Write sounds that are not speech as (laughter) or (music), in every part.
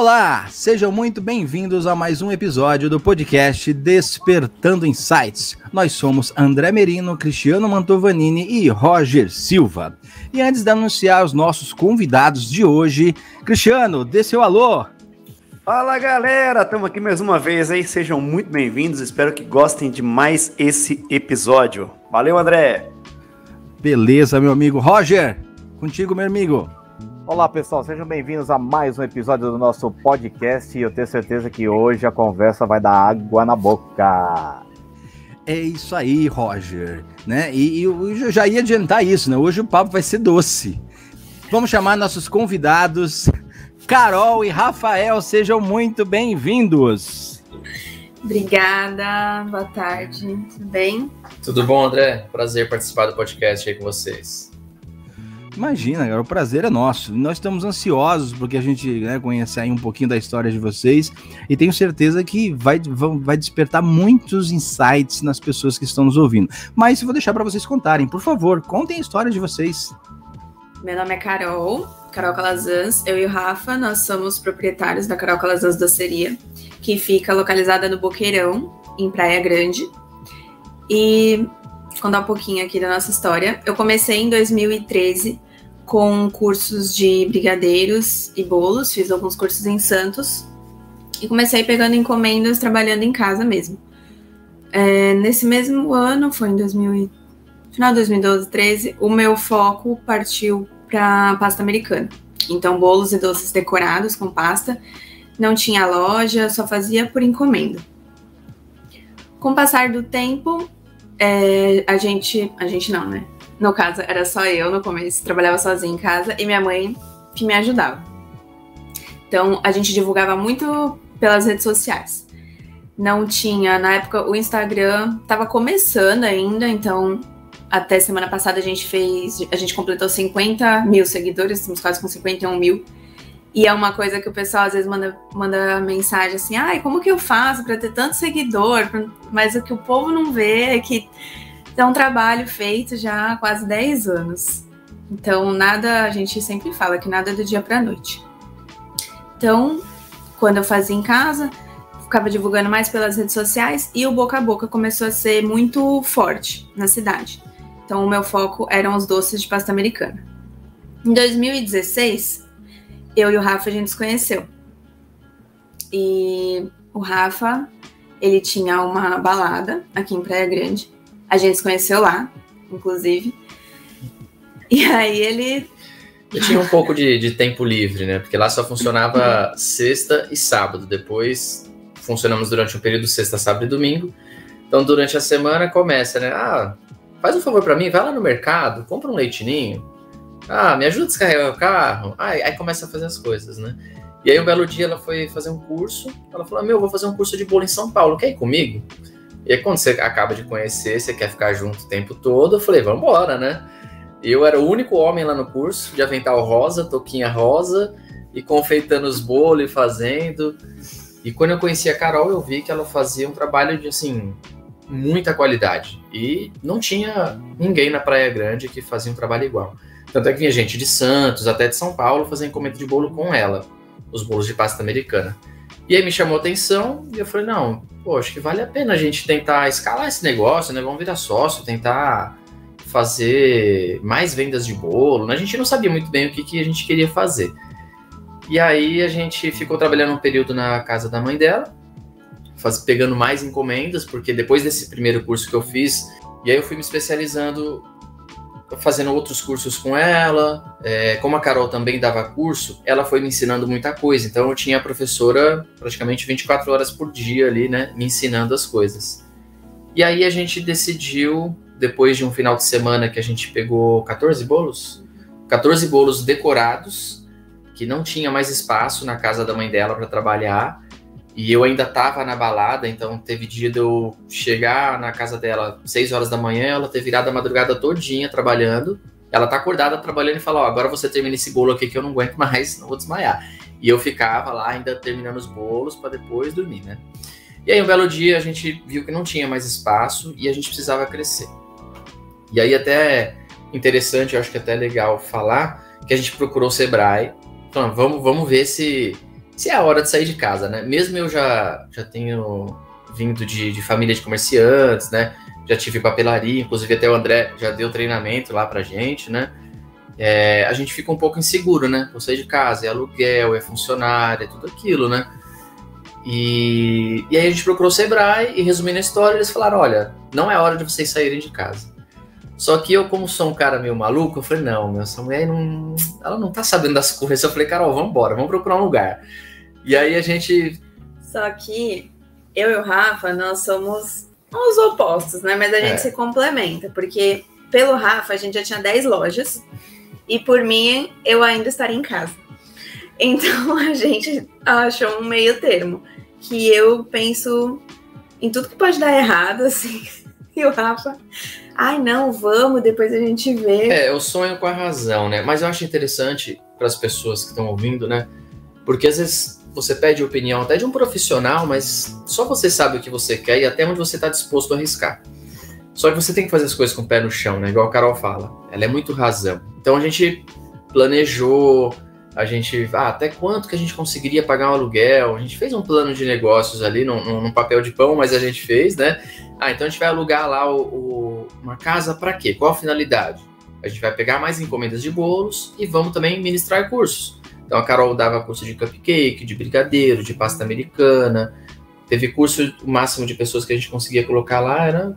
Olá, sejam muito bem-vindos a mais um episódio do podcast Despertando Insights. Nós somos André Merino, Cristiano Mantovanini e Roger Silva. E antes de anunciar os nossos convidados de hoje, Cristiano, dê seu alô. Fala galera, estamos aqui mais uma vez aí, sejam muito bem-vindos, espero que gostem de mais esse episódio. Valeu, André! Beleza, meu amigo Roger, contigo, meu amigo. Olá pessoal, sejam bem-vindos a mais um episódio do nosso podcast e eu tenho certeza que hoje a conversa vai dar água na boca. É isso aí, Roger, né? E, e eu já ia adiantar isso, né? Hoje o papo vai ser doce. Vamos chamar nossos convidados, Carol e Rafael, sejam muito bem-vindos. Obrigada, boa tarde, tudo bem? Tudo bom, André? Prazer participar do podcast aí com vocês. Imagina, cara, o prazer é nosso. Nós estamos ansiosos porque a gente né, conhece aí um pouquinho da história de vocês e tenho certeza que vai, vai despertar muitos insights nas pessoas que estão nos ouvindo. Mas vou deixar para vocês contarem. Por favor, contem a história de vocês. Meu nome é Carol, Carol Calazans. Eu e o Rafa, nós somos proprietários da Carol Calazans Doceria, que fica localizada no Boqueirão, em Praia Grande. E contar um pouquinho aqui da nossa história. Eu comecei em 2013 com cursos de brigadeiros e bolos, fiz alguns cursos em Santos e comecei pegando encomendas trabalhando em casa mesmo. É, nesse mesmo ano, foi em 2000, final de 2012, 13, o meu foco partiu para pasta americana. Então, bolos e doces decorados com pasta. Não tinha loja, só fazia por encomenda. Com o passar do tempo, é, a gente. A gente não, né? No caso, era só eu no começo, trabalhava sozinha em casa e minha mãe que me ajudava. Então, a gente divulgava muito pelas redes sociais. Não tinha, na época, o Instagram estava começando ainda, então até semana passada a gente fez, a gente completou 50 mil seguidores, estamos quase com 51 mil. E é uma coisa que o pessoal às vezes manda, manda mensagem assim: ai, como que eu faço para ter tanto seguidor? Mas o que o povo não vê é que é um trabalho feito já há quase 10 anos. Então, nada, a gente sempre fala que nada é do dia para noite. Então, quando eu fazia em casa, ficava divulgando mais pelas redes sociais e o boca a boca começou a ser muito forte na cidade. Então, o meu foco eram os doces de pasta americana. Em 2016, eu e o Rafa a gente se conheceu. E o Rafa, ele tinha uma balada aqui em Praia Grande. A gente se conheceu lá, inclusive. E aí ele. Eu tinha um pouco de, de tempo livre, né? Porque lá só funcionava sexta e sábado. Depois funcionamos durante um período sexta, sábado e domingo. Então, durante a semana começa, né? Ah, faz um favor para mim, vai lá no mercado, compra um leitinho, ah, me ajuda a descarregar o carro. Aí, aí começa a fazer as coisas, né? E aí um belo dia ela foi fazer um curso. Ela falou: Meu, vou fazer um curso de bolo em São Paulo, quer ir comigo? E aí, quando você acaba de conhecer, você quer ficar junto o tempo todo, eu falei, vamos embora, né? Eu era o único homem lá no curso, de avental rosa, toquinha rosa, e confeitando os bolos e fazendo. E quando eu conheci a Carol, eu vi que ela fazia um trabalho de, assim, muita qualidade. E não tinha ninguém na Praia Grande que fazia um trabalho igual. Tanto é que vinha gente de Santos, até de São Paulo, fazer encomenda de bolo com ela, os bolos de pasta americana. E aí me chamou a atenção e eu falei, não, pô, acho que vale a pena a gente tentar escalar esse negócio, né? Vamos virar sócio, tentar fazer mais vendas de bolo. A gente não sabia muito bem o que, que a gente queria fazer. E aí a gente ficou trabalhando um período na casa da mãe dela, faz, pegando mais encomendas, porque depois desse primeiro curso que eu fiz, e aí eu fui me especializando fazendo outros cursos com ela. É, como a Carol também dava curso, ela foi me ensinando muita coisa. Então eu tinha a professora praticamente 24 horas por dia ali, né, me ensinando as coisas. E aí a gente decidiu, depois de um final de semana que a gente pegou 14 bolos, 14 bolos decorados, que não tinha mais espaço na casa da mãe dela para trabalhar. E eu ainda tava na balada, então teve dia de eu chegar na casa dela 6 horas da manhã, ela ter virado a madrugada todinha trabalhando. Ela tá acordada trabalhando e fala: Ó, agora você termina esse bolo aqui que eu não aguento mais, não vou desmaiar. E eu ficava lá ainda terminando os bolos para depois dormir, né? E aí um belo dia a gente viu que não tinha mais espaço e a gente precisava crescer. E aí até interessante, eu acho que é até legal falar que a gente procurou o Sebrae, falando, vamos, vamos ver se se é a hora de sair de casa, né? Mesmo eu já, já tenho vindo de, de família de comerciantes, né? Já tive papelaria, inclusive até o André já deu treinamento lá pra gente, né? É, a gente fica um pouco inseguro, né? Vou sair de casa, é aluguel, é funcionário, é tudo aquilo, né? E, e aí a gente procurou o Sebrae e resumindo a história, eles falaram: olha, não é hora de vocês saírem de casa. Só que eu, como sou um cara meio maluco, eu falei, não, meu, essa mulher não. Ela não tá sabendo das coisas. Eu falei, Carol, vamos vamos procurar um lugar. E aí a gente. Só que eu e o Rafa, nós somos os opostos, né? Mas a gente É. se complementa, porque pelo Rafa a gente já tinha 10 lojas e por mim eu ainda estaria em casa. (laughs) Então a gente achou um meio termo, que eu penso em tudo que pode dar errado, (laughs) assim. E o Rafa, ai não, vamos, depois a gente vê. É, eu sonho com a razão, né? Mas eu acho interessante para as pessoas que estão ouvindo, né? Porque às vezes você pede opinião até de um profissional, mas só você sabe o que você quer e até onde você está disposto a arriscar. Só que você tem que fazer as coisas com o pé no chão, né? Igual a Carol fala. Ela é muito razão. Então a gente planejou, a gente. Ah, até quanto que a gente conseguiria pagar um aluguel? A gente fez um plano de negócios ali, num, papel de pão, mas a gente fez, né? Ah, então a gente vai alugar lá o- o- uma casa para quê? Qual a finalidade? A gente vai pegar mais encomendas de bolos e vamos também ministrar cursos. Então a Carol dava curso de cupcake, de brigadeiro, de pasta americana. Teve curso, o máximo de pessoas que a gente conseguia colocar lá era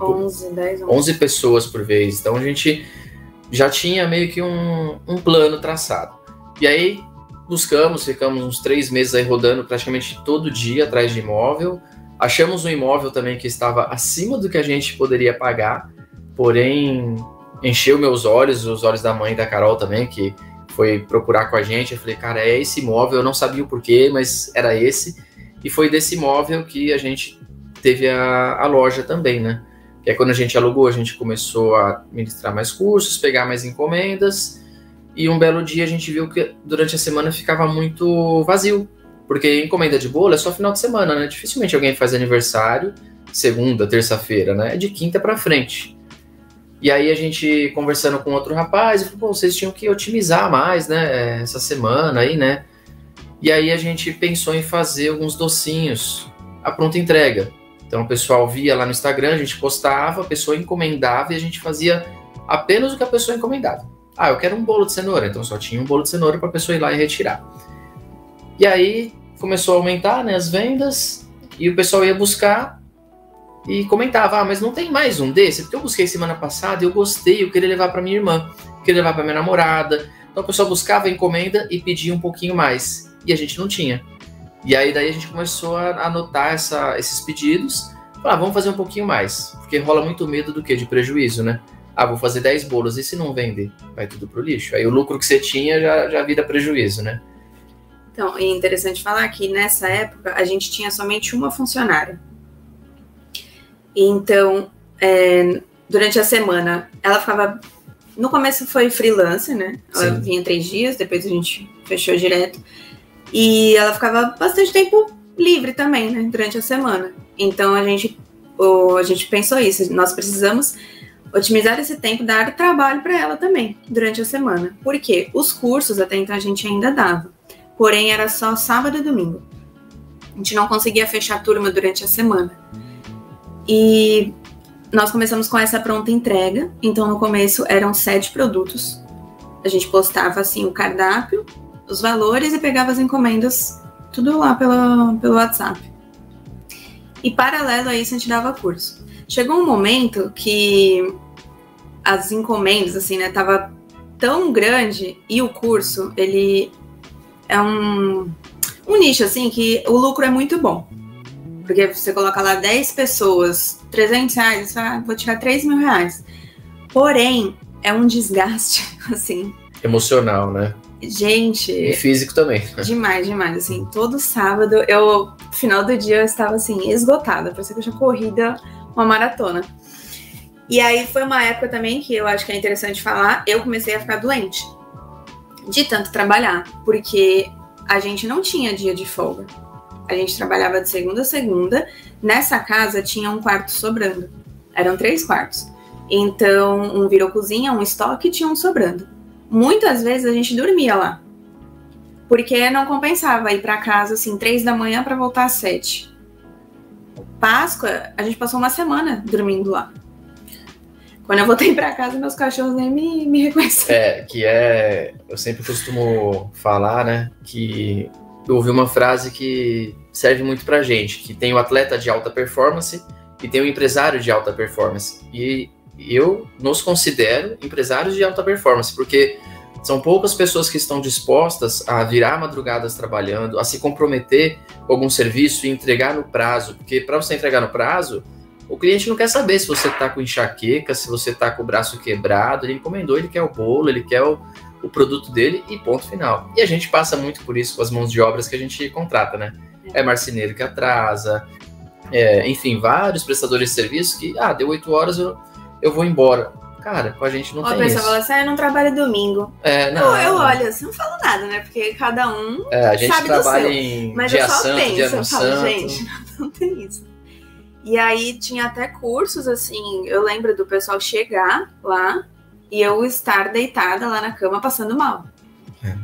11, 10, 11. 11 pessoas por vez. Então a gente já tinha meio que um, um plano traçado. E aí buscamos, ficamos uns três meses aí rodando praticamente todo dia atrás de imóvel. Achamos um imóvel também que estava acima do que a gente poderia pagar, porém encheu meus olhos, os olhos da mãe e da Carol também, que foi procurar com a gente. Eu falei, cara, é esse imóvel, eu não sabia o porquê, mas era esse. E foi desse imóvel que a gente teve a, a loja também, né? Que é quando a gente alugou, a gente começou a ministrar mais cursos, pegar mais encomendas. E um belo dia a gente viu que durante a semana ficava muito vazio. Porque encomenda de bolo é só final de semana, né? Dificilmente alguém faz aniversário segunda, terça-feira, né? É de quinta pra frente. E aí a gente conversando com outro rapaz, falou, pô, vocês tinham que otimizar mais, né? Essa semana aí, né? E aí a gente pensou em fazer alguns docinhos a pronta entrega. Então o pessoal via lá no Instagram, a gente postava, a pessoa encomendava e a gente fazia apenas o que a pessoa encomendava. Ah, eu quero um bolo de cenoura, então só tinha um bolo de cenoura para a pessoa ir lá e retirar. E aí começou a aumentar né, as vendas e o pessoal ia buscar e comentava: Ah, mas não tem mais um desse? Porque eu busquei semana passada eu gostei, eu queria levar para minha irmã, queria levar para minha namorada. Então o pessoal buscava a encomenda e pedia um pouquinho mais e a gente não tinha. E aí daí a gente começou a anotar essa, esses pedidos. Falar, ah, vamos fazer um pouquinho mais. Porque rola muito medo do que? De prejuízo, né? Ah, vou fazer 10 bolos e se não vender? Vai tudo pro lixo. Aí o lucro que você tinha já, já vira prejuízo, né? Então, é interessante falar que nessa época a gente tinha somente uma funcionária. Então, é, durante a semana, ela ficava. No começo foi freelance, né? Ela Sim. vinha três dias, depois a gente fechou direto. E ela ficava bastante tempo livre também, né? Durante a semana. Então a gente, o, a gente pensou isso. Nós precisamos otimizar esse tempo, dar trabalho para ela também durante a semana. Porque os cursos até então a gente ainda dava porém era só sábado e domingo. A gente não conseguia fechar a turma durante a semana. E nós começamos com essa pronta entrega, então no começo eram sete produtos. A gente postava assim o cardápio, os valores e pegava as encomendas tudo lá pela, pelo WhatsApp. E paralelo a isso a gente dava curso. Chegou um momento que as encomendas assim, né, tava tão grande e o curso, ele é um, um nicho, assim, que o lucro é muito bom. Porque você coloca lá 10 pessoas, 300 reais, você fala, ah, vou tirar 3 mil reais. Porém, é um desgaste, (laughs) assim. Emocional, né? E Gente, físico também. demais, demais. Assim, todo sábado, eu, final do dia, eu estava, assim, esgotada. Parecia que eu tinha corrida uma maratona. E aí foi uma época também que eu acho que é interessante falar, eu comecei a ficar doente de tanto trabalhar, porque a gente não tinha dia de folga. A gente trabalhava de segunda a segunda. Nessa casa tinha um quarto sobrando. Eram três quartos. Então, um virou cozinha, um estoque tinha um sobrando. Muitas vezes a gente dormia lá. Porque não compensava ir para casa assim, três da manhã para voltar às sete. Páscoa, a gente passou uma semana dormindo lá. Quando eu voltei para casa, meus cachorros nem me, me reconheceram. É, que é. Eu sempre costumo falar, né? Que eu ouvi uma frase que serve muito pra gente: que tem o atleta de alta performance e tem o empresário de alta performance. E eu nos considero empresários de alta performance, porque são poucas pessoas que estão dispostas a virar madrugadas trabalhando, a se comprometer com algum serviço e entregar no prazo, porque para você entregar no prazo, o cliente não quer saber se você está com enxaqueca, se você está com o braço quebrado, ele encomendou, ele quer o bolo, ele quer o, o produto dele e ponto final. E a gente passa muito por isso com as mãos de obras que a gente contrata, né? É marceneiro que atrasa, é, enfim, vários prestadores de serviço que, ah, deu oito horas, eu, eu vou embora. Cara, com a gente não Ó, tem a pessoa isso. fala assim, ah, eu não trabalho domingo. É, não, eu, eu olho assim, não falo nada, né? Porque cada um é, a gente sabe do trabalha seu. em Mas dia eu só santo, penso, dia eu falo, santo. gente, (laughs) não tem isso. E aí tinha até cursos, assim, eu lembro do pessoal chegar lá e eu estar deitada lá na cama passando mal. É.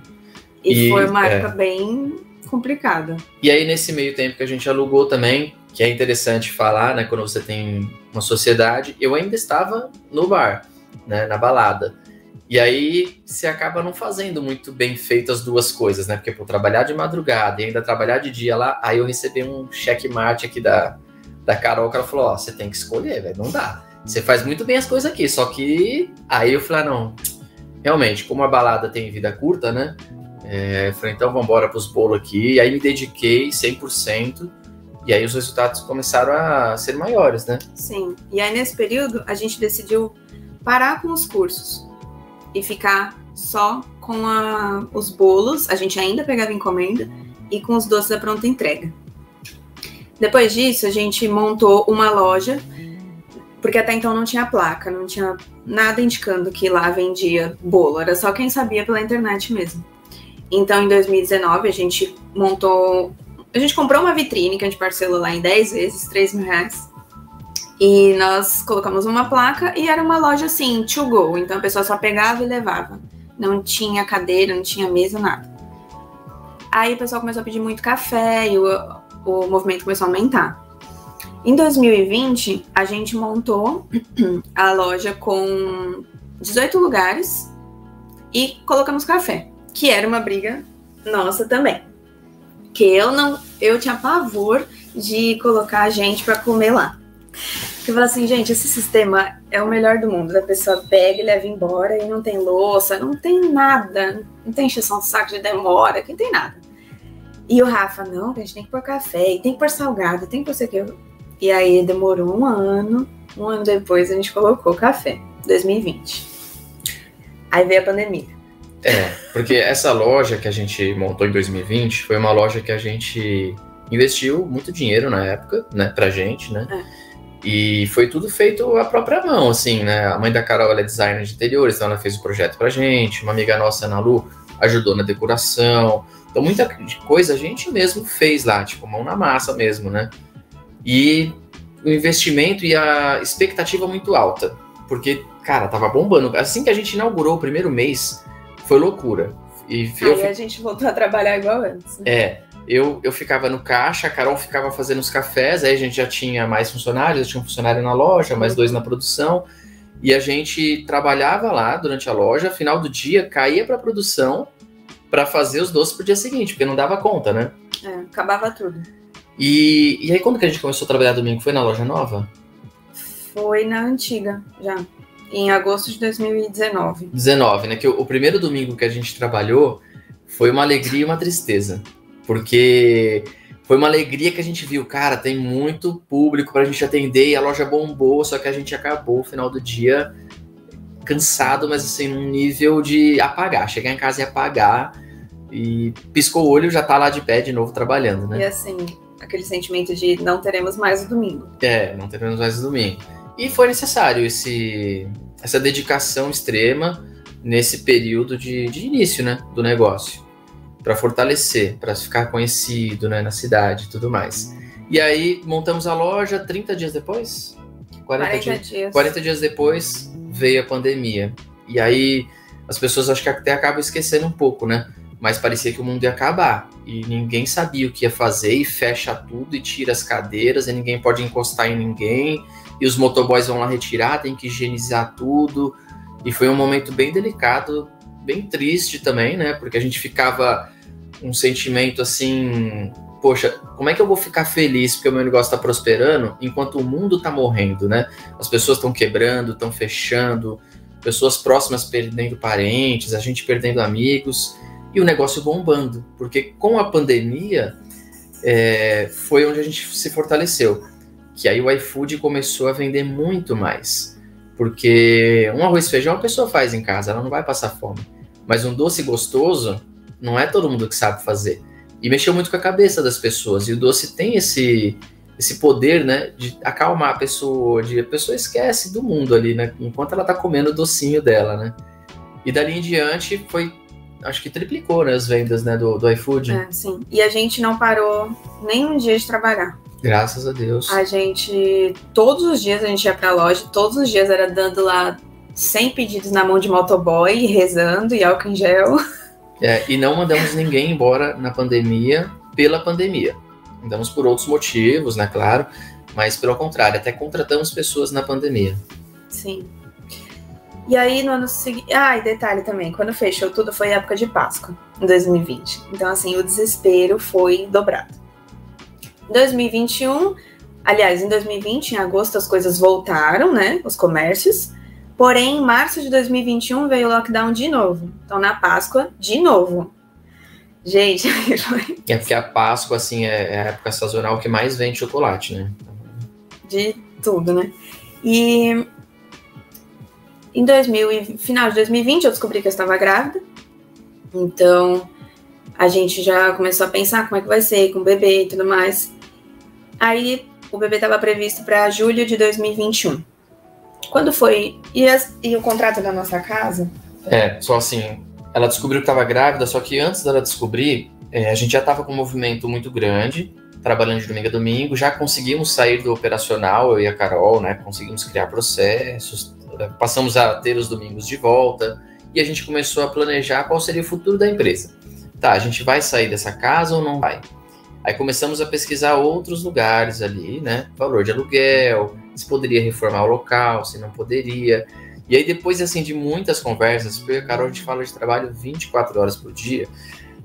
E, E, foi uma é. época bem complicada. E aí, nesse meio tempo que a gente alugou também, que é interessante falar, né? Quando você tem uma sociedade, eu ainda estava no bar, né? Na balada. E aí você acaba não fazendo muito bem feito as duas coisas, né? Porque por trabalhar de madrugada e ainda trabalhar de dia lá, aí eu recebi um checkmate aqui da, da Carol, que ela falou, ó, você tem que escolher, velho, não dá. Você faz muito bem as coisas aqui, só que aí eu falei, ah, não, realmente, como a balada tem vida curta, né? É, falei, então vamos embora pros bolos aqui. E aí me dediquei 100%. E aí os resultados começaram a ser maiores, né? Sim. E aí nesse período a gente decidiu parar com os cursos e ficar só com a- os bolos. A gente ainda pegava encomenda e com os doces da pronta entrega. Depois disso, a gente montou uma loja, porque até então não tinha placa, não tinha nada indicando que lá vendia bolo, era só quem sabia pela internet mesmo. Então, em 2019, a gente montou. A gente comprou uma vitrine que a gente parcelou lá em 10 vezes, 3 mil reais. E nós colocamos uma placa e era uma loja assim, to go. Então a pessoa só pegava e levava. Não tinha cadeira, não tinha mesa, nada. Aí o pessoal começou a pedir muito café e o, o movimento começou a aumentar. Em 2020, a gente montou (clears throat) a loja com 18 lugares e colocamos café, que era uma briga nossa também. Que eu não, eu tinha pavor de colocar gente para comer lá. Eu falei assim, gente, esse sistema é o melhor do mundo. A pessoa pega e leva embora e não tem louça, não tem nada, não tem encheção de saco de demora, que não tem nada. E o Rafa, não, a gente tem que pôr café, tem que pôr salgado, tem que pôr isso aqui. E aí demorou um ano, um ano depois a gente colocou café, 2020. Aí veio a pandemia. É, porque essa loja que a gente montou em 2020 foi uma loja que a gente investiu muito dinheiro na época, né, pra gente, né? E foi tudo feito à própria mão, assim, né? A mãe da Carol é designer de interiores, então ela fez o projeto pra gente. Uma amiga nossa, Ana Lu, ajudou na decoração. Então, muita coisa a gente mesmo fez lá, tipo, mão na massa mesmo, né? E o investimento e a expectativa muito alta. Porque, cara, tava bombando. Assim que a gente inaugurou o primeiro mês, foi loucura. E eu, Aí a gente voltou a trabalhar igual antes. né? é, eu, eu ficava no caixa, a Carol ficava fazendo os cafés, aí a gente já tinha mais funcionários, eu tinha um funcionário na loja, mais dois na produção, e a gente trabalhava lá durante a loja, final do dia caía para produção para fazer os doces pro dia seguinte, porque não dava conta, né? É, acabava tudo. E, e aí quando que a gente começou a trabalhar domingo? Foi na loja nova? Foi na antiga, já. Em agosto de 2019. 19, né? Que o, o primeiro domingo que a gente trabalhou foi uma alegria e uma tristeza. Porque foi uma alegria que a gente viu, cara, tem muito público pra gente atender e a loja bombou, só que a gente acabou no final do dia cansado, mas assim, num nível de apagar, chegar em casa e apagar. E piscou o olho, já tá lá de pé de novo trabalhando, né? E assim, aquele sentimento de não teremos mais o domingo. É, não teremos mais o domingo. E foi necessário esse, essa dedicação extrema nesse período de, de início né, do negócio, para fortalecer, para ficar conhecido né, na cidade e tudo mais. E aí montamos a loja 30 dias depois? 40, 40 dias, dias. 40 dias depois veio a pandemia. E aí as pessoas acho que até acabam esquecendo um pouco, né? Mas parecia que o mundo ia acabar e ninguém sabia o que ia fazer e fecha tudo e tira as cadeiras e ninguém pode encostar em ninguém e os motoboys vão lá retirar, tem que higienizar tudo e foi um momento bem delicado, bem triste também, né? Porque a gente ficava um sentimento assim, poxa, como é que eu vou ficar feliz porque o meu negócio está prosperando enquanto o mundo está morrendo, né? As pessoas estão quebrando, estão fechando, pessoas próximas perdendo parentes, a gente perdendo amigos e o negócio bombando, porque com a pandemia é, foi onde a gente se fortaleceu, que aí o iFood começou a vender muito mais, porque um arroz e feijão a pessoa faz em casa, ela não vai passar fome, mas um doce gostoso não é todo mundo que sabe fazer e mexeu muito com a cabeça das pessoas e o doce tem esse esse poder, né, de acalmar a pessoa, de a pessoa esquece do mundo ali, né, enquanto ela tá comendo o docinho dela, né. E dali em diante foi acho que triplicou né, as vendas né, do, do iFood. É, sim. E a gente não parou nem um dia de trabalhar. Graças a Deus. A gente, todos os dias a gente ia pra loja, todos os dias era dando lá 100 pedidos na mão de motoboy, rezando e álcool em gel. É, e não mandamos ninguém embora na pandemia pela pandemia. Mandamos por outros motivos, né, claro, mas pelo contrário, até contratamos pessoas na pandemia. Sim. E aí no ano seguinte. Ah, e detalhe também, quando fechou tudo foi época de Páscoa, em 2020. Então, assim, o desespero foi dobrado. Em 2021, aliás, em 2020, em agosto, as coisas voltaram, né? Os comércios. Porém, em março de 2021 veio o lockdown de novo. Então, na Páscoa, de novo. Gente, (laughs) é porque a Páscoa, assim, é, é a época sazonal que mais vende chocolate, né? De tudo, né? E em 2000 final de 2020 eu descobri que eu estava grávida. Então a gente já começou a pensar como é que vai ser com o bebê e tudo mais. Aí o bebê estava previsto para julho de 2021. Quando foi e, as, e, o contrato da nossa casa? É, só assim, ela descobriu que estava grávida, só que antes dela descobrir, é, a gente já estava com um movimento muito grande, trabalhando de domingo a domingo, já conseguimos sair do operacional, eu e a Carol, né? Conseguimos criar processos, passamos a ter os domingos de volta e a gente começou a planejar qual seria o futuro da empresa. Tá, a gente vai sair dessa casa ou não vai? Aí começamos a pesquisar outros lugares ali, né? Valor de aluguel, se poderia reformar o local, se não poderia. E aí depois assim de muitas conversas, porque a Carol a gente fala de trabalho 24 horas por dia,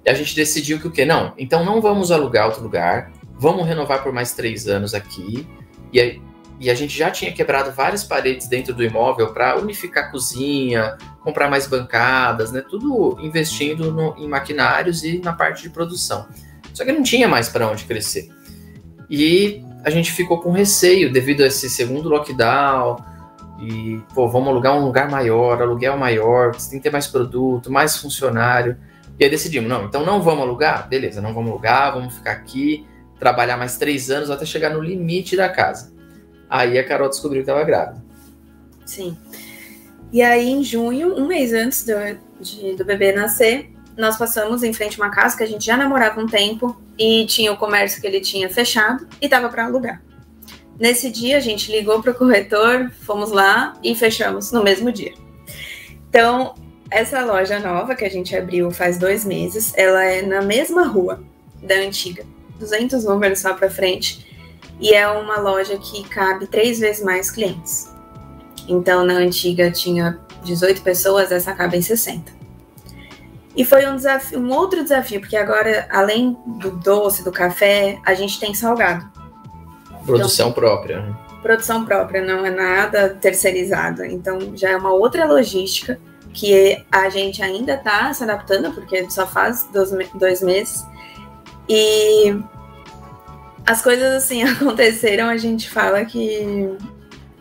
a gente decidiu que o quê? Não, então não vamos alugar outro lugar, vamos renovar por mais três anos aqui. E aí e a gente já tinha quebrado várias paredes dentro do imóvel para unificar a cozinha, comprar mais bancadas, né? Tudo investindo no, em maquinários e na parte de produção. Só que não tinha mais para onde crescer. E a gente ficou com receio devido a esse segundo lockdown. E, pô, vamos alugar um lugar maior, aluguel maior, tem que ter mais produto, mais funcionário. E aí decidimos, não, então não vamos alugar? Beleza, não vamos alugar, vamos ficar aqui, trabalhar mais três anos até chegar no limite da casa. Aí a Carol descobriu que estava grávida. Sim. E aí, em junho, um mês antes do, de, do bebê nascer, nós passamos em frente a uma casa que a gente já namorava um tempo e tinha o comércio que ele tinha fechado e estava para alugar. Nesse dia, a gente ligou para o corretor, fomos lá e fechamos no mesmo dia. Então, essa loja nova que a gente abriu faz dois meses, ela é na mesma rua da antiga, 200 números só para frente e é uma loja que cabe três vezes mais clientes. Então, na antiga tinha 18 pessoas, essa cabe em 60. E foi um desafio, um outro desafio, porque agora, além do doce, do café, a gente tem salgado. Produção então, própria. Né? Produção própria, não é nada terceirizado. Então, já é uma outra logística que a gente ainda está se adaptando, porque só faz dois, dois meses. E as coisas assim (laughs) aconteceram, a gente fala que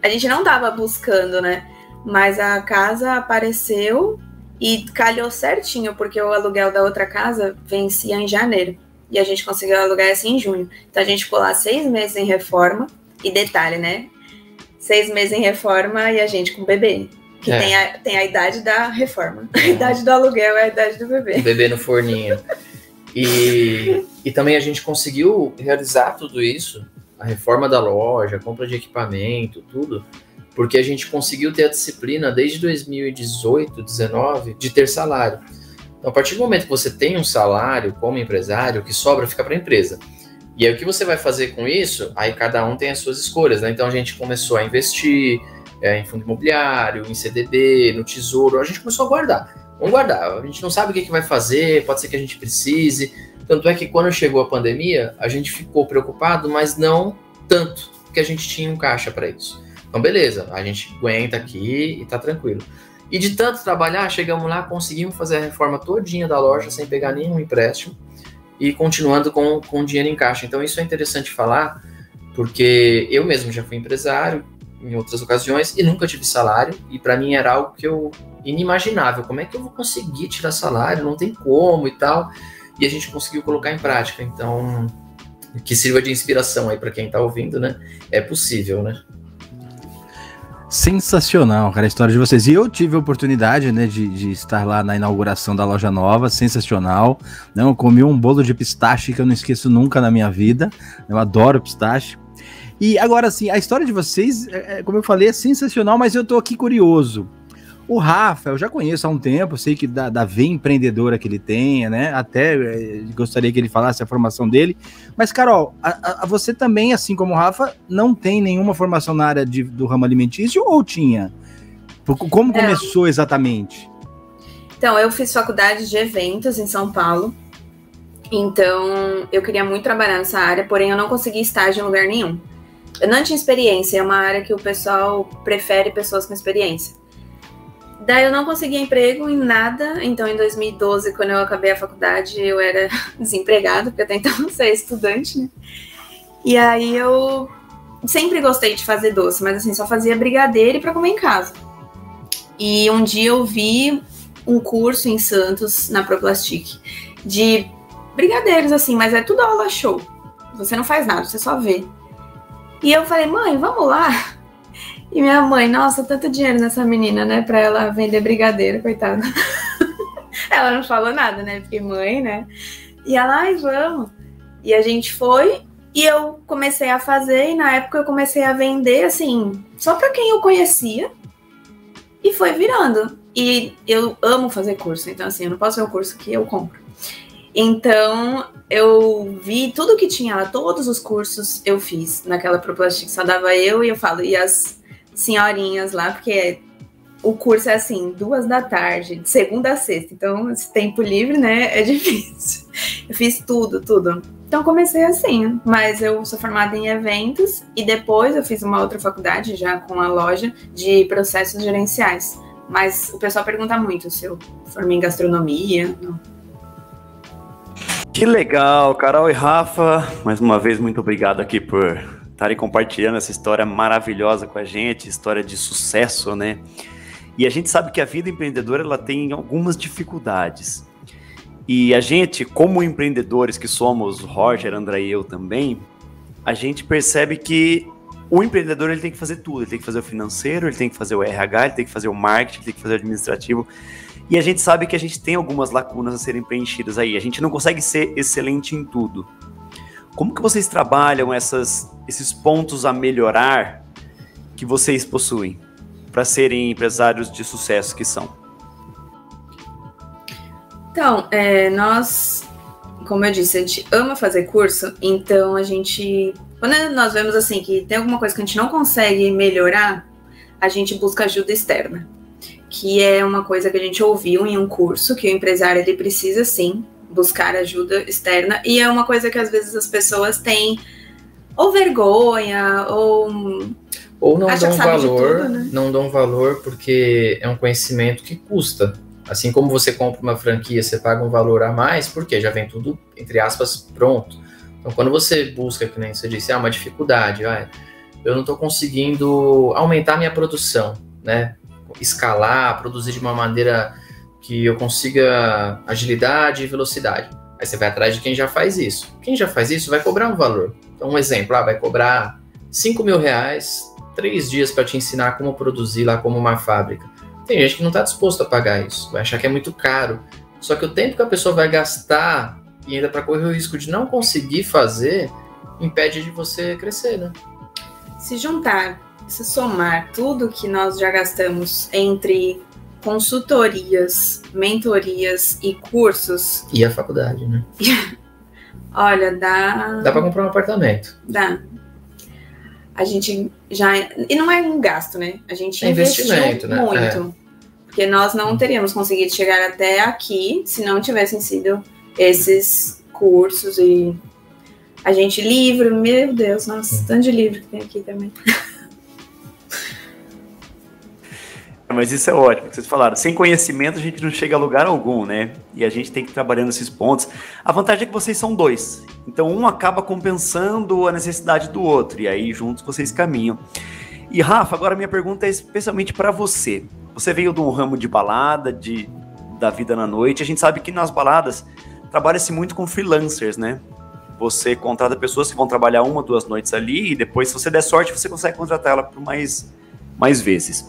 a gente não estava buscando, né? Mas a casa apareceu e calhou certinho, porque o aluguel da outra casa vencia em janeiro. E a gente conseguiu alugar essa em junho. Então a gente ficou lá seis meses em reforma. E detalhe, né? Seis meses em reforma e a gente com bebê. Que é. tem, a, tem a idade da reforma. (laughs) A idade do aluguel é a idade do bebê. O bebê no forninho. (laughs) E, e também a gente conseguiu realizar tudo isso, a reforma da loja, a compra de equipamento, tudo, porque a gente conseguiu ter a disciplina desde 2018, 2019, de ter salário. Então, a partir do momento que você tem um salário como empresário, o que sobra fica para a empresa. E aí, o que você vai fazer com isso? Aí, cada um tem as suas escolhas, né? Então, a gente começou a investir é, em fundo imobiliário, em CDB, no tesouro. A gente começou a guardar. Vamos guardar. A gente não sabe o que, que vai fazer, pode ser que a gente precise. Tanto é que quando chegou a pandemia, a gente ficou preocupado, mas não tanto, porque a gente tinha um caixa para isso. Então, beleza, a gente aguenta aqui e tá tranquilo. E de tanto trabalhar, chegamos lá, conseguimos fazer a reforma todinha da loja sem pegar nenhum empréstimo e continuando com, com dinheiro em caixa. Então, isso é interessante falar, porque eu mesmo já fui empresário em outras ocasiões e nunca tive salário, e para mim era algo que eu inimaginável. Como é que eu vou conseguir tirar salário? Não tem como e tal e a gente conseguiu colocar em prática. Então, que sirva de inspiração aí para quem está ouvindo, né? É possível, né? Sensacional, cara, a história de vocês. E eu tive a oportunidade, né, de, de estar lá na inauguração da loja nova, sensacional. Não, eu comi um bolo de pistache que eu não esqueço nunca na minha vida. Eu adoro pistache. E agora, assim, a história de vocês, é, é como eu falei, é sensacional, mas eu tô aqui curioso. O Rafa, eu já conheço há um tempo, sei que da, da veia empreendedora que ele tem, né? Até eh, gostaria que ele falasse a formação dele. Mas, Carol, a, a, você também, assim como o Rafa, não tem nenhuma formação na área de, do ramo alimentício ou tinha? Como não. começou exatamente? Então, eu fiz faculdade de eventos em São Paulo. Então, eu queria muito trabalhar nessa área, porém eu não consegui estágio em lugar nenhum. Eu não tinha experiência, é uma área que o pessoal prefere pessoas com experiência. Daí eu não consegui emprego em nada. Então, em 2012, quando eu acabei a faculdade, eu era (laughs) desempregada, porque até então não sei, estudante, né? E aí eu sempre gostei de fazer doce, mas assim, só fazia brigadeiro para comer em casa. E um dia eu vi um curso em Santos, na Proplastic, de brigadeiros, assim, mas é tudo aula show. Você não faz nada, você só vê. E eu falei, mãe, vamos lá. E minha mãe, nossa, tanto dinheiro nessa menina, né? Pra ela vender brigadeiro, coitada. (laughs) ela não falou nada, né? Porque mãe, né? E ela, ai, vamos. E a gente foi e eu comecei a fazer. E na época eu comecei a vender, assim, só pra quem eu conhecia. E foi virando. E eu amo fazer curso, então, assim, eu não posso ver o curso que eu compro. Então, eu vi tudo que tinha lá, todos os cursos eu fiz naquela Proplastic, só dava eu e eu falo, e as senhorinhas lá, porque o curso é assim, duas da tarde, de segunda a sexta. Então, esse tempo livre, né, é (laughs) difícil. Eu fiz tudo, tudo. Então, comecei assim, mas eu sou formada em eventos e depois eu fiz uma outra faculdade já com a loja de processos gerenciais. Mas o pessoal pergunta muito se eu formei em gastronomia. Não. Que legal, Carol e Rafa. Mais uma vez, muito obrigado aqui por estarem compartilhando essa história maravilhosa com a gente, história de sucesso, né? E a gente sabe que a vida empreendedora ela tem algumas dificuldades. E a gente, como empreendedores que somos, Roger, André e eu também, a gente percebe que o empreendedor ele tem que fazer tudo. Ele tem que fazer o financeiro, ele tem que fazer o RH, ele tem que fazer o marketing, ele tem que fazer o administrativo. E a gente sabe que a gente tem algumas lacunas a serem preenchidas aí. A gente não consegue ser excelente em tudo. Como que vocês trabalham essas, esses pontos a melhorar que vocês possuem para serem empresários de sucesso que são? Então, é, nós, como eu disse, a gente ama fazer curso, então a gente, quando nós vemos assim que tem alguma coisa que a gente não consegue melhorar, a gente busca ajuda externa, que é uma coisa que a gente ouviu em um curso que o empresário ele precisa sim buscar ajuda externa. E é uma coisa que às vezes as pessoas têm ou vergonha, ou. Ou não dão valor, tudo, né? não dão valor porque é um conhecimento que custa. Assim como você compra uma franquia, você paga um valor a mais, porque já vem tudo, entre aspas, pronto. Então, quando você busca, que nem você disse, ah, uma dificuldade, ah, eu não estou conseguindo aumentar minha produção, né? Escalar, produzir de uma maneira que eu consiga agilidade e velocidade. Aí você vai atrás de quem já faz isso. Quem já faz isso vai cobrar um valor. Então, um exemplo, ah, vai cobrar 5 mil reais, três dias para te ensinar como produzir lá como uma fábrica. Tem gente que não está disposto a pagar isso, vai achar que é muito caro. Só que o tempo que a pessoa vai gastar e ainda para correr o risco de não conseguir fazer, impede de você crescer, né? Se juntar, se somar tudo que nós já gastamos entre consultorias, mentorias e cursos. E a faculdade, né? (laughs) Olha, dá. Dá para comprar um apartamento. Dá. A gente já. E não é um gasto, né? A gente É investiu investimento, né? muito. Porque nós não teríamos conseguido chegar até aqui se não tivessem sido esses cursos e a gente livro, meu Deus, nossa, tanto de livro que tem aqui também. (laughs) Mas isso é ótimo, que vocês falaram. Sem conhecimento a gente não chega a lugar algum, né? E a gente tem que ir trabalhando esses pontos. A vantagem é que vocês são dois. Então um acaba compensando a necessidade do outro. E aí juntos vocês caminham. E Rafa, agora minha pergunta é especialmente para você. Você veio de um ramo de balada, de, da vida na noite. A gente sabe que nas baladas trabalha-se muito com freelancers, né? Você contrata pessoas que vão trabalhar uma, duas noites ali e depois, se você der sorte, você consegue contratar ela por mais, mais vezes.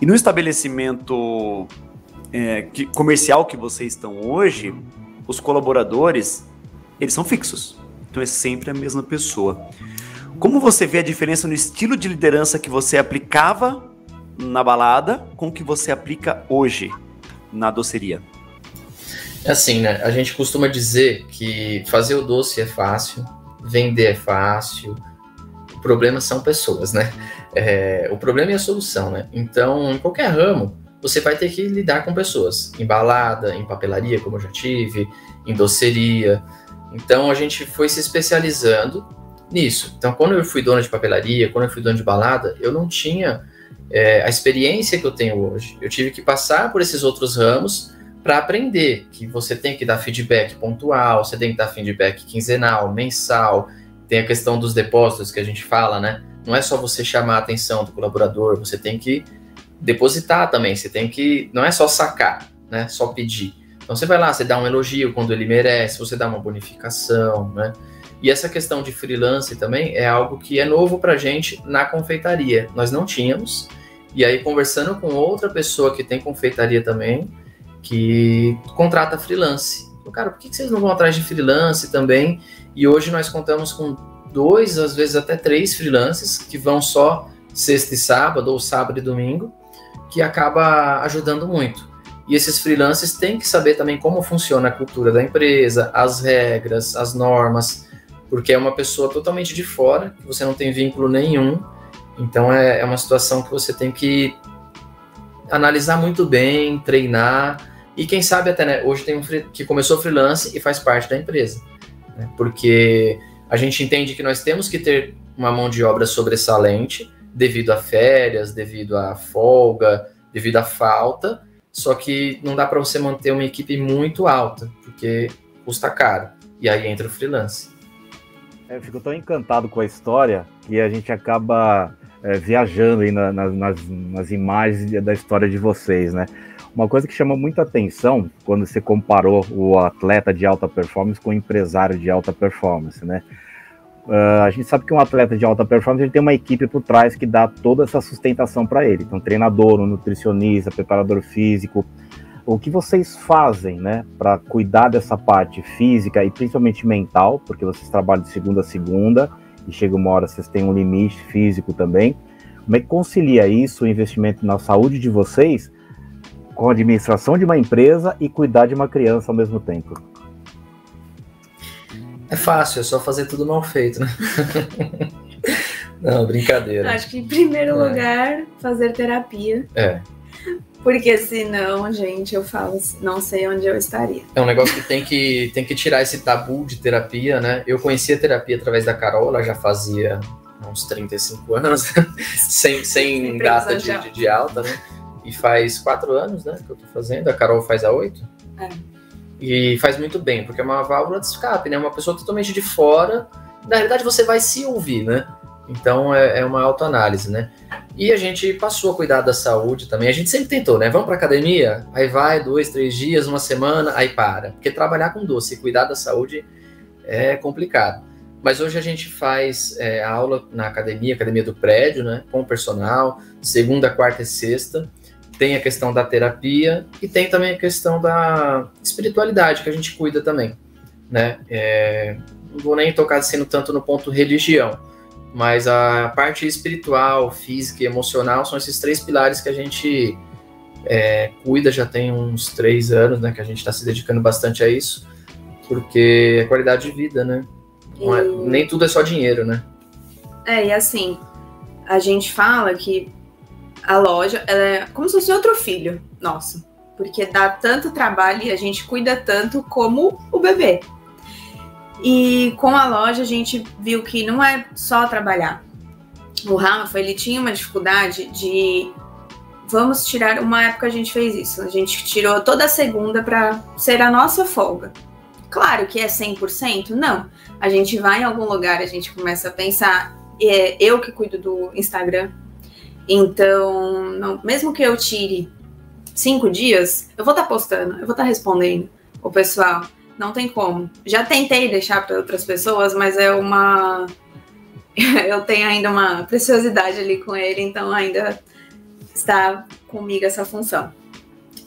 E no estabelecimento é, que, comercial que vocês estão hoje, os colaboradores, eles são fixos. Então é sempre a mesma pessoa. Como você vê a diferença no estilo de liderança que você aplicava na balada com o que você aplica hoje na doceria? É assim, né? A gente costuma dizer que fazer o doce é fácil, vender é fácil. O problema são pessoas, né? É, o problema é a solução, né? Então, em qualquer ramo, você vai ter que lidar com pessoas. Em balada, em papelaria, como eu já tive, em doceria. Então, a gente foi se especializando nisso. Então, quando eu fui dono de papelaria, quando eu fui dono de balada, eu não tinha é, a experiência que eu tenho hoje. Eu tive que passar por esses outros ramos para aprender que você tem que dar feedback pontual, você tem que dar feedback quinzenal, mensal, tem a questão dos depósitos que a gente fala, né? Não é só você chamar a atenção do colaborador, você tem que depositar também, você tem que. Não é só sacar, né? Só pedir. Então você vai lá, você dá um elogio quando ele merece, você dá uma bonificação, né? E essa questão de freelance também é algo que é novo para gente na confeitaria. Nós não tínhamos. E aí, conversando com outra pessoa que tem confeitaria também, que contrata freelance. Cara, por que vocês não vão atrás de freelance também? E hoje nós contamos com dois, às vezes até três freelances que vão só sexta e sábado, ou sábado e domingo, que acaba ajudando muito. E esses freelancers têm que saber também como funciona a cultura da empresa, as regras, as normas, porque é uma pessoa totalmente de fora, você não tem vínculo nenhum. Então é, é uma situação que você tem que analisar muito bem, treinar e quem sabe até, né, hoje tem um que começou freelance e faz parte da empresa, né, porque a gente entende que nós temos que ter uma mão de obra sobressalente devido a férias, devido a folga, devido à falta, só que não dá para você manter uma equipe muito alta, porque custa caro. E aí entra o freelance. É, eu fico tão encantado com a história que a gente acaba é, viajando aí na, na, nas, nas imagens da história de vocês, né? Uma coisa que chama muita atenção quando você comparou o atleta de alta performance com o empresário de alta performance, né? Uh, a gente sabe que um atleta de alta performance ele tem uma equipe por trás que dá toda essa sustentação para ele. Então, treinador, um nutricionista, preparador físico. O que vocês fazem, né, para cuidar dessa parte física e principalmente mental, porque vocês trabalham de segunda a segunda e chega uma hora vocês têm um limite físico também. Como é que concilia isso, o investimento na saúde de vocês, com a administração de uma empresa e cuidar de uma criança ao mesmo tempo? É fácil, é só fazer tudo mal feito, né? (laughs) Não, brincadeira. Acho que em primeiro é. lugar, fazer terapia. É. Porque senão, gente, eu falo, não sei onde eu estaria. É um negócio que tem que, tem que tirar esse tabu de terapia, né? Eu conheci a terapia através da Carol, ela já fazia uns 35 anos, (laughs) sem, sem data de, de, de, alta, né? E faz quatro anos, né, que eu tô fazendo. A Carol faz a oito. É. E faz muito bem, porque é uma válvula de escape, né? Uma pessoa totalmente de fora. Na realidade, você vai se ouvir, né? Então é, é uma autoanálise, né? E a gente passou a cuidar da saúde também. A gente sempre tentou, né? Vamos para academia, aí vai dois, três dias, uma semana, aí para. Porque trabalhar com doce e cuidar da saúde é complicado. Mas hoje a gente faz é, aula na academia, academia do prédio, né? Com o personal, segunda, quarta e sexta. Tem a questão da terapia e tem também a questão da espiritualidade que a gente cuida também, né? É, não vou nem tocar sendo tanto no ponto religião, mas a parte espiritual, física e emocional são esses três pilares que a gente é, cuida já tem uns três anos, né? Que a gente está se dedicando bastante a isso, porque é qualidade de vida, né? É, nem tudo é só dinheiro, né? É, e assim, a gente fala que a loja é como se fosse outro filho nosso, porque dá tanto trabalho e a gente cuida tanto como o bebê. E com a loja a gente viu que não é só trabalhar. O Rafa, ele tinha uma dificuldade de vamos tirar uma época a gente fez isso. A gente tirou toda a segunda para ser a nossa folga. Claro que é 100%? Não. A gente vai em algum lugar, a gente começa a pensar, é eu que cuido do Instagram. Então, não, mesmo que eu tire cinco dias, eu vou estar tá postando, eu vou estar tá respondendo o pessoal. Não tem como. Já tentei deixar para outras pessoas, mas é uma. (laughs) eu tenho ainda uma preciosidade ali com ele, então ainda está comigo essa função.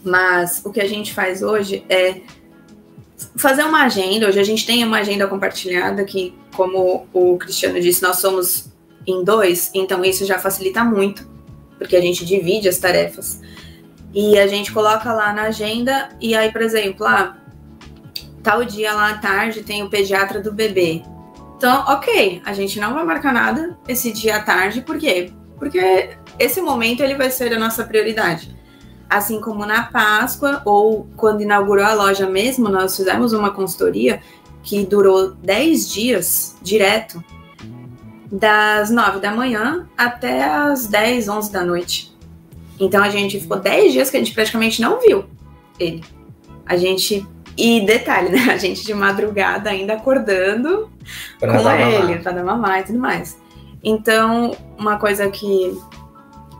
Mas o que a gente faz hoje é fazer uma agenda. Hoje a gente tem uma agenda compartilhada que, como o Cristiano disse, nós somos em dois, então isso já facilita muito, porque a gente divide as tarefas. E a gente coloca lá na agenda, e aí, por exemplo, ah, tal dia lá à tarde tem o pediatra do bebê. Então, ok, a gente não vai marcar nada esse dia à tarde, por quê? Porque esse momento ele vai ser a nossa prioridade. Assim como na Páscoa, ou quando inaugurou a loja mesmo, nós fizemos uma consultoria que durou 10 dias direto, das 9 da manhã até as 10, 11 da noite. Então a gente ficou 10 dias que a gente praticamente não viu ele. A gente. E detalhe, né? A gente de madrugada ainda acordando pra com ele, para dar mamar e tudo mais. Então, uma coisa que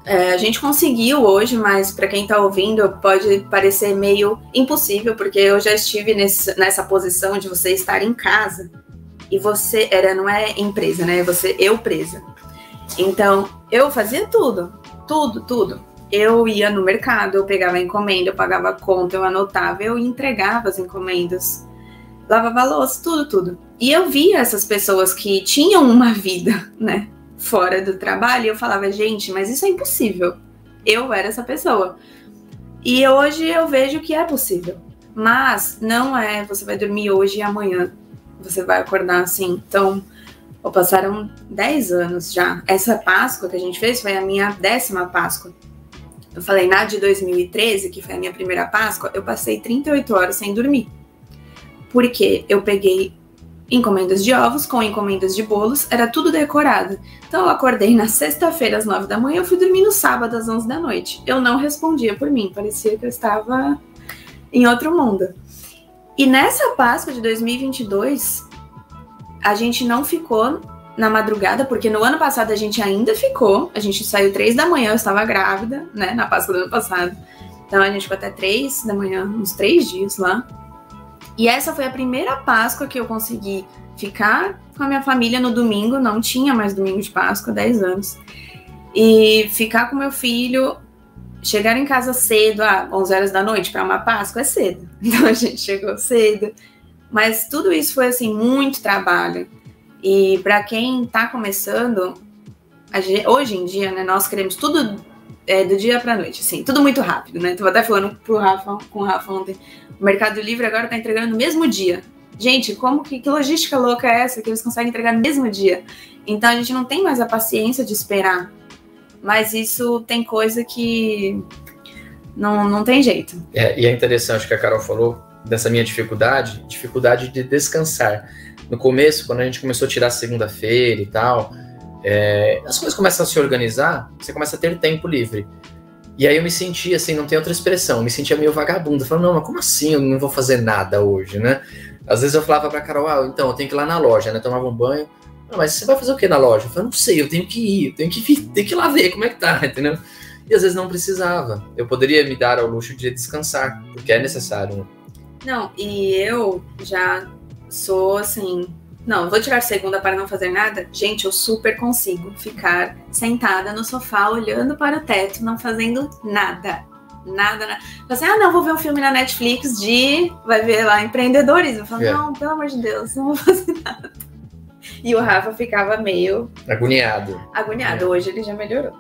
é, a gente conseguiu hoje, mas para quem está ouvindo pode parecer meio impossível, porque eu já estive nesse, nessa posição de você estar em casa e você era não é empresa, né? Você eu presa. Então eu fazia tudo, tudo, tudo. Eu ia no mercado, eu pegava encomenda, eu pagava conta, eu anotava, eu entregava as encomendas, lavava louça, tudo, tudo. E eu via essas pessoas que tinham uma vida, (laughs) né? fora do trabalho, e eu falava, gente, mas isso é impossível. Eu era essa pessoa. E hoje eu vejo que é possível. Mas não é, você vai dormir hoje e amanhã você vai acordar assim. Então, passaram 10 anos já. Essa Páscoa que a gente fez foi a minha décima Páscoa. Eu falei, na de 2013, que foi a minha primeira Páscoa, eu passei 38 horas sem dormir. Porque eu peguei encomendas de ovos com encomendas de bolos, era tudo decorado. Então eu acordei na sexta-feira às nove da manhã, eu fui dormir no sábado às onze da noite. Eu não respondia por mim, parecia que eu estava em outro mundo. E nessa Páscoa de 2022, a gente não ficou na madrugada, porque no ano passado a gente ainda ficou. A gente saiu três da manhã, eu estava grávida, né, na Páscoa do ano passado. Então a gente ficou até três da manhã, uns três dias lá. E essa foi a primeira Páscoa que eu consegui ficar com a minha família no domingo, não tinha mais domingo de Páscoa, 10 anos. E ficar com meu filho, chegar em casa cedo, ah, 11 horas da noite para uma Páscoa é cedo. (laughs) Então a gente chegou cedo. Mas tudo isso foi assim muito trabalho. E para quem está começando, gente, hoje em dia, né, nós queremos tudo é, do dia para noite, assim, tudo muito rápido, né? Tava até falando pro Rafa, com o Rafa ontem, o Mercado Livre agora tá entregando no mesmo dia. Gente, como que, que logística louca é essa que eles conseguem entregar no mesmo dia? Então a gente não tem mais a paciência de esperar. Mas isso tem coisa que não, não tem jeito. É, e é interessante que a Carol falou dessa minha dificuldade, dificuldade de descansar. No começo, quando a gente começou a tirar segunda-feira e tal, é, as coisas começam a se organizar, você começa a ter tempo livre. E aí eu me sentia assim, não tem outra expressão, me sentia meio vagabundo. Falando, não, mas como assim eu não vou fazer nada hoje, né? Às vezes eu falava pra Carol, ah, então, eu tenho que ir lá na loja, né? Tomava um banho. Não, mas você vai fazer o que na loja? Eu falei, não sei, eu tenho que ir, eu tenho que, vir, tenho que ir lá ver como é que tá, (laughs) entendeu? E às vezes não precisava. Eu poderia me dar ao luxo de descansar, porque é necessário. Né? Não, e eu já sou assim, não, vou tirar segunda para não fazer nada? Gente, eu super consigo ficar sentada no sofá olhando para o teto, não fazendo nada. Nada, nada. Assim, ah, não, vou ver um filme na Netflix de. Vai ver lá empreendedores. Eu falo, é. não, pelo amor de Deus, não vou fazer (laughs) nada. E o Rafa ficava meio. Agoniado. Agoniado. É. Hoje ele já melhorou.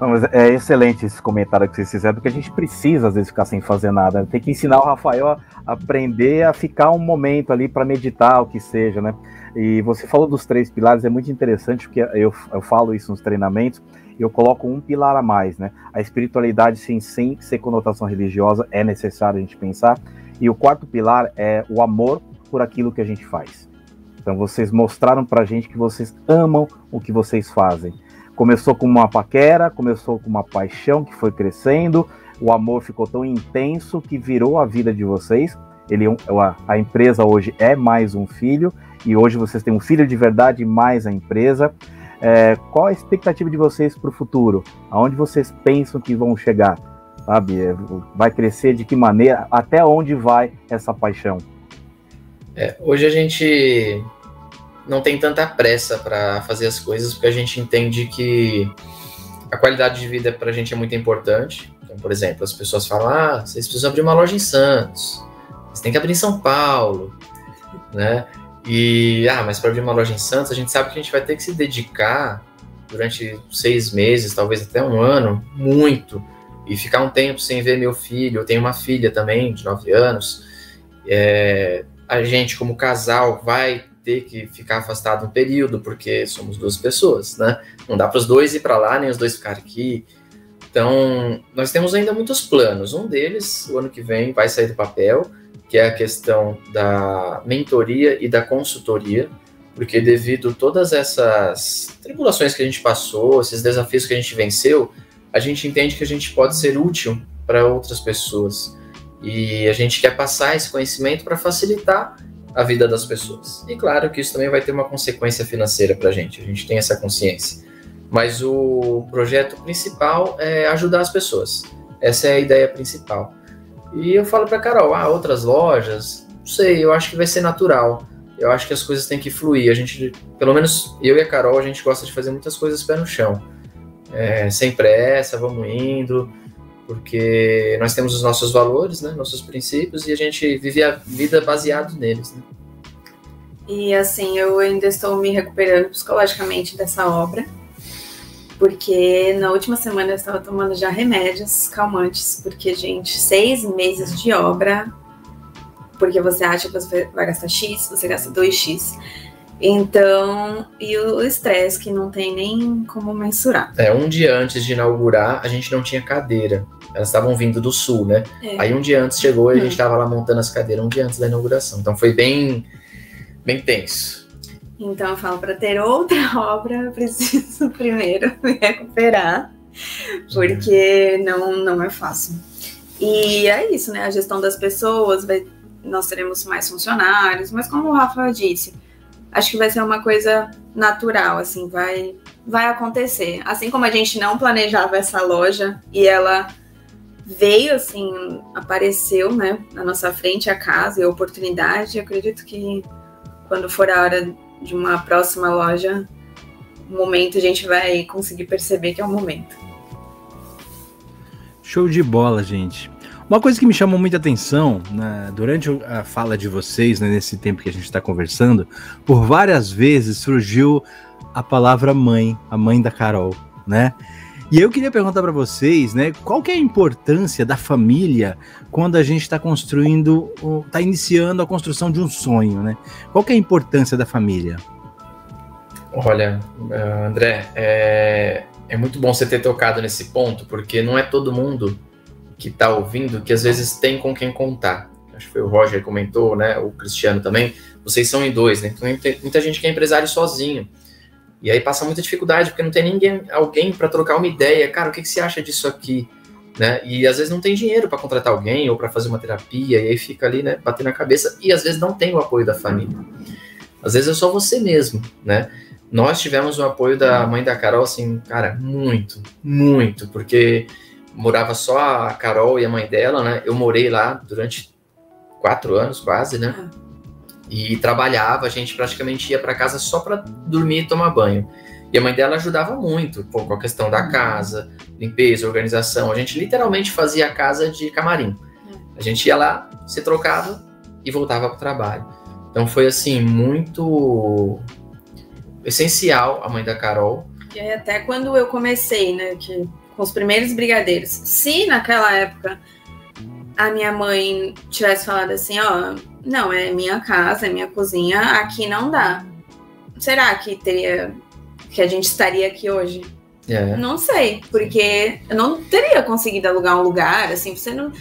Não, mas é excelente esse comentário que vocês fizeram, porque a gente precisa, às vezes, ficar sem fazer nada. Tem que ensinar o Rafael a aprender a ficar um momento ali para meditar, o que seja, né? E você falou dos três pilares, é muito interessante, porque eu, eu falo isso nos treinamentos, eu coloco um pilar a mais, né? A espiritualidade, sim, sem ser conotação religiosa, é necessário a gente pensar. E o quarto pilar é o amor por aquilo que a gente faz. Então, vocês mostraram pra gente que vocês amam o que vocês fazem. Começou com uma paquera, começou com uma paixão que foi crescendo, o amor ficou tão intenso que virou a vida de vocês. Ele, a empresa hoje é mais um filho, e hoje vocês têm um filho de verdade mais a empresa. É, qual a expectativa de vocês para o futuro? Aonde vocês pensam que vão chegar? Sabe? É, vai crescer de que maneira? Até onde vai essa paixão? É, hoje a gente não tem tanta pressa para fazer as coisas, porque a gente entende que a qualidade de vida para a gente é muito importante. Então, por exemplo, as pessoas falam: ah, vocês precisam abrir uma loja em Santos, vocês têm que abrir em São Paulo, né? E, ah, mas para abrir uma loja em Santos, a gente sabe que a gente vai ter que se dedicar durante seis meses, talvez até um ano, muito, e ficar um tempo sem ver meu filho. Eu tenho uma filha também, de nove anos. É, a gente, como casal, vai ter que ficar afastado um período, porque somos duas pessoas, né? Não dá para os dois ir para lá, nem os dois ficar aqui. Então, nós temos ainda muitos planos. Um deles, o ano que vem, vai sair do papel, que é a questão da mentoria e da consultoria, porque devido a todas essas tribulações que a gente passou, esses desafios que a gente venceu, a gente entende que a gente pode ser útil para outras pessoas. E a gente quer passar esse conhecimento para facilitar a vida das pessoas. E claro que isso também vai ter uma consequência financeira para a gente, a gente tem essa consciência. Mas o projeto principal é ajudar as pessoas. Essa é a ideia principal. E eu falo para Carol, ah, outras lojas, não sei, eu acho que vai ser natural. Eu acho que as coisas têm que fluir. A gente, pelo menos eu e a Carol, a gente gosta de fazer muitas coisas pé no chão. É, sem pressa, vamos indo porque nós temos os nossos valores, né, nossos princípios, e a gente vive a vida baseado neles. Né? E assim, eu ainda estou me recuperando psicologicamente dessa obra, porque na última semana eu estava tomando já remédios calmantes, porque, gente, seis meses de obra, porque você acha que você vai gastar X, você gasta 2X. Então, e o estresse que não tem nem como mensurar. É, um dia antes de inaugurar, a gente não tinha cadeira. Elas estavam vindo do sul, né? É. Aí um dia antes chegou e a gente estava lá montando as cadeiras um dia antes da inauguração. Então foi bem, bem tenso. Então eu falo, para ter outra (laughs) obra, eu preciso (laughs) primeiro me recuperar, porque não, não é fácil. E é isso, né? A gestão das pessoas, vai, nós teremos mais funcionários, mas como o Rafa disse, acho que vai ser uma coisa natural, assim, vai, vai acontecer. Assim como a gente não planejava essa loja e ela veio assim, apareceu, né, na nossa frente a casa e a oportunidade. Eu acredito que quando for a hora de uma próxima loja, o momento a gente vai conseguir perceber que é o momento. Show de bola, gente. Uma coisa que me chamou muita atenção né, durante a fala de vocês, né, nesse tempo que a gente está conversando, por várias vezes surgiu a palavra mãe, a mãe da Carol, né? E eu queria perguntar para vocês, né, qual que é a importância da família quando a gente está construindo, está iniciando a construção de um sonho, né? Qual que é a importância da família? Olha, eh, André, é, é muito bom você ter tocado nesse ponto, porque não é todo mundo que está ouvindo que às vezes tem com quem contar. Acho que foi o Roger que comentou, né? O Cristiano também. Vocês são em dois, né? Então tem muita gente que é empresário sozinho. E aí passa muita dificuldade, porque não tem ninguém, alguém para trocar uma ideia. Cara, o que, que você acha disso aqui? Né? E às vezes não tem dinheiro para contratar alguém ou para fazer uma terapia, e aí fica ali, né, batendo a cabeça, e às vezes não tem o apoio da família. Às vezes é só você mesmo, né? Nós tivemos o apoio da mãe da Carol, assim, cara, muito, muito, porque morava só a Carol e a mãe dela, né? Eu morei lá durante quatro anos, quase, né? E trabalhava, a gente praticamente ia para casa só para dormir e tomar banho. E a mãe dela ajudava muito pô, com a questão da casa, limpeza, organização. A gente literalmente fazia a casa de camarim. A gente ia lá, se trocava e voltava para o trabalho. Então foi assim, muito essencial a mãe da Carol. E até quando eu comecei, né, que com os primeiros brigadeiros. Se naquela época a minha mãe tivesse falado assim, ó, não, é minha casa, é minha cozinha, aqui não dá. Será que teria que a gente estaria aqui hoje? É. Não sei, porque eu não teria conseguido alugar um lugar, assim, você não.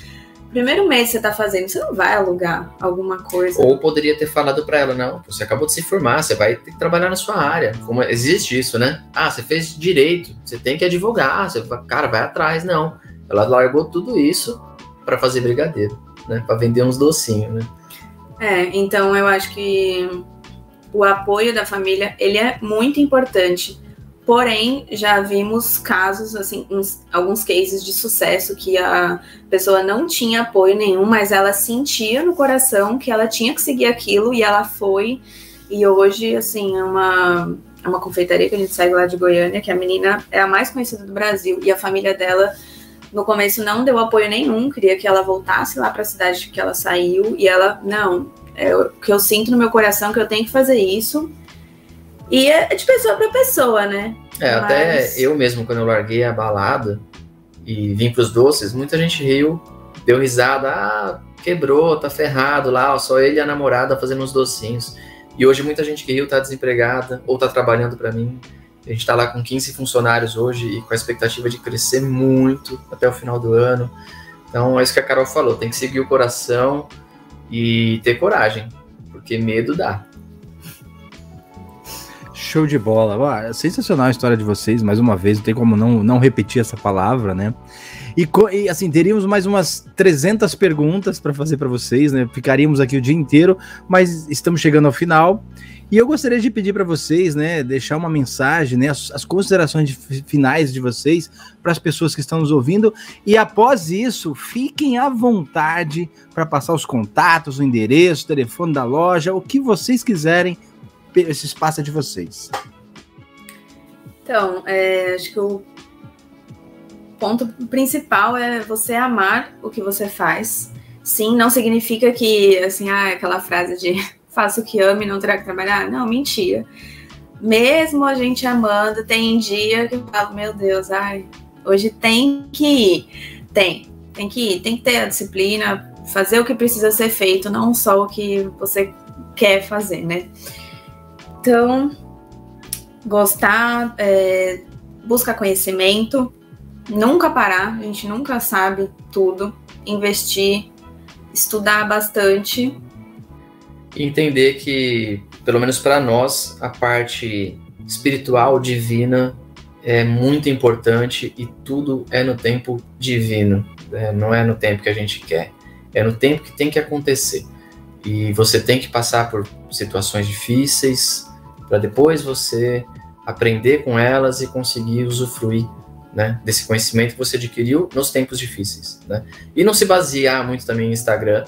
Primeiro mês que você tá fazendo, você não vai alugar alguma coisa. Ou poderia ter falado para ela, não, você acabou de se formar, você vai ter que trabalhar na sua área. Como existe isso, né? Ah, você fez direito, você tem que advogar, você, cara, vai atrás, não. Ela largou tudo isso para fazer brigadeiro, né? Para vender uns docinhos, né? É, então eu acho que o apoio da família, ele é muito importante. Porém, já vimos casos, assim, uns, alguns cases de sucesso que a pessoa não tinha apoio nenhum, mas ela sentia no coração que ela tinha que seguir aquilo e ela foi. E hoje, assim, é uma, é uma confeitaria que a gente segue lá de Goiânia, que a menina é a mais conhecida do Brasil e a família dela no começo não deu apoio nenhum, queria que ela voltasse lá para a cidade que ela saiu e ela, não, é o que eu sinto no meu coração que eu tenho que fazer isso. E é de pessoa para pessoa, né? É, Mas- até eu mesmo, quando eu larguei a balada e vim pros doces, muita gente riu, deu risada, ah, quebrou, tá ferrado lá, ó, só ele e a namorada fazendo uns docinhos. E hoje muita gente que riu tá desempregada ou tá trabalhando para mim. A gente tá lá com 15 funcionários hoje e com a expectativa de crescer muito até o final do ano. Então é isso que a Carol falou, tem que seguir o coração e ter coragem, porque medo dá. Show de bola. Ah, sensacional a história de vocês, mais uma vez, não tem como não, não repetir essa palavra, né? E, e, assim, teríamos mais umas 300 perguntas para fazer para vocês, né? Ficaríamos aqui o dia inteiro, mas estamos chegando ao final. E eu gostaria de pedir para vocês, né, deixar uma mensagem, né, as, as considerações de- finais de vocês para as pessoas que estão nos ouvindo. E após isso, fiquem à vontade para passar os contatos, o endereço, o telefone da loja, o que vocês quiserem esse espaço é de vocês. Então, é, acho que o ponto principal é você amar o que você faz. Sim, não significa que, assim, ah, aquela frase de faça o que ama e não terá que trabalhar. Não, mentira. Mesmo a gente amando, tem dia que eu falo, meu Deus, ai, hoje tem que ir. Tem, tem que ir, tem que ter a disciplina, fazer o que precisa ser feito, não só o que você quer fazer, né? Então, gostar, é, buscar conhecimento, nunca parar, a gente nunca sabe tudo, investir, estudar bastante. Entender que, pelo menos para nós, a parte espiritual, divina, é muito importante e tudo é no tempo divino, né? não é no tempo que a gente quer, é no tempo que tem que acontecer. E você tem que passar por situações difíceis para depois você aprender com elas e conseguir usufruir né, desse conhecimento que você adquiriu nos tempos difíceis. Né? E não se basear muito também em Instagram,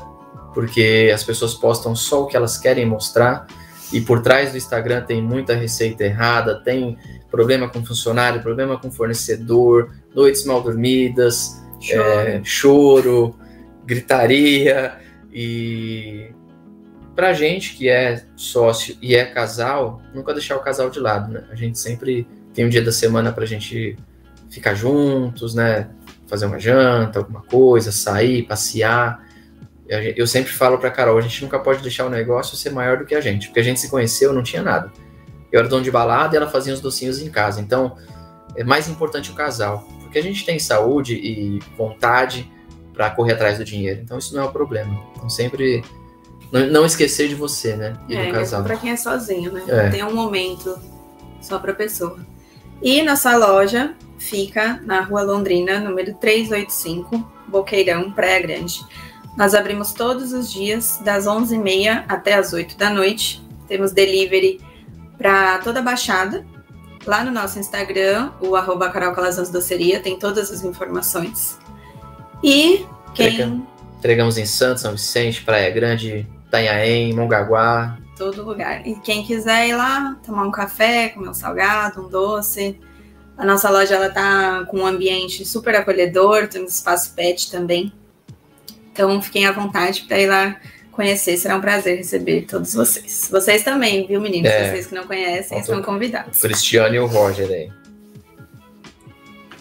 porque as pessoas postam só o que elas querem mostrar e por trás do Instagram tem muita receita errada, tem problema com funcionário, problema com fornecedor, noites mal dormidas, Choro. é, choro, gritaria e pra gente que é sócio e é casal, nunca deixar o casal de lado, né? A gente sempre tem um dia da semana pra gente ficar juntos, né? Fazer uma janta, alguma coisa, sair, passear. Eu sempre falo pra Carol, a gente nunca pode deixar o negócio ser maior do que a gente, porque a gente se conheceu, não tinha nada. Eu era dono de balada e ela fazia os docinhos em casa. Então, é mais importante o casal, porque a gente tem saúde e vontade para correr atrás do dinheiro. Então, isso não é o problema. Então, sempre não, não esquecer de você, né? E É, do casal. para quem é sozinho, né? É. Tem um momento só para pessoa. E nossa loja fica na Rua Londrina, número 385, Boqueirão, Praia Grande. Nós abrimos todos os dias, das 11h30 até as 8 da noite. Temos delivery para toda a Baixada. Lá no nosso Instagram, o arroba Carol Calazans Doceria, tem todas as informações. E quem... Entregamos em Santos, São Vicente, Praia Grande, Itanhaém, Mongaguá. todo lugar. E quem quiser ir lá, tomar um café, comer um salgado, um doce. A nossa loja ela tá com um ambiente super acolhedor, temos espaço pet também. Então fiquem à vontade para ir lá conhecer, será um prazer receber todos vocês. Vocês também, viu, meninos? É. Vocês que não conhecem, estão convidados. O Cristiano e o Roger aí.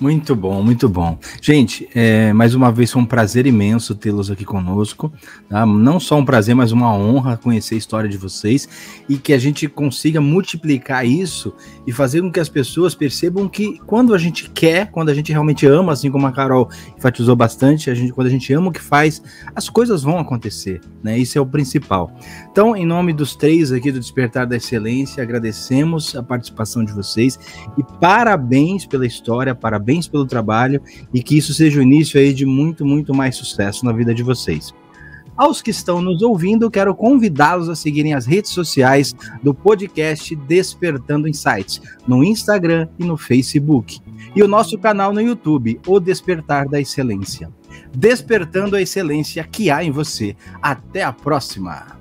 Muito bom, muito bom. Gente, é, mais uma vez foi um prazer imenso tê-los aqui conosco. Tá? Não só um prazer, mas uma honra conhecer a história de vocês e que a gente consiga multiplicar isso e fazer com que as pessoas percebam que quando a gente quer, quando a gente realmente ama, assim como a Carol enfatizou bastante, a gente, quando a gente ama o que faz, as coisas vão acontecer, né? Isso é o principal. Então, em nome dos três aqui do Despertar da Excelência, agradecemos a participação de vocês e parabéns pela história, parabéns parabéns pelo trabalho e que isso seja o início aí de muito, muito mais sucesso na vida de vocês. Aos que estão nos ouvindo, quero convidá-los a seguirem as redes sociais do podcast Despertando Insights, no Instagram e no Facebook, e o nosso canal no YouTube, O Despertar da Excelência. Despertando a excelência que há em você. Até a próxima!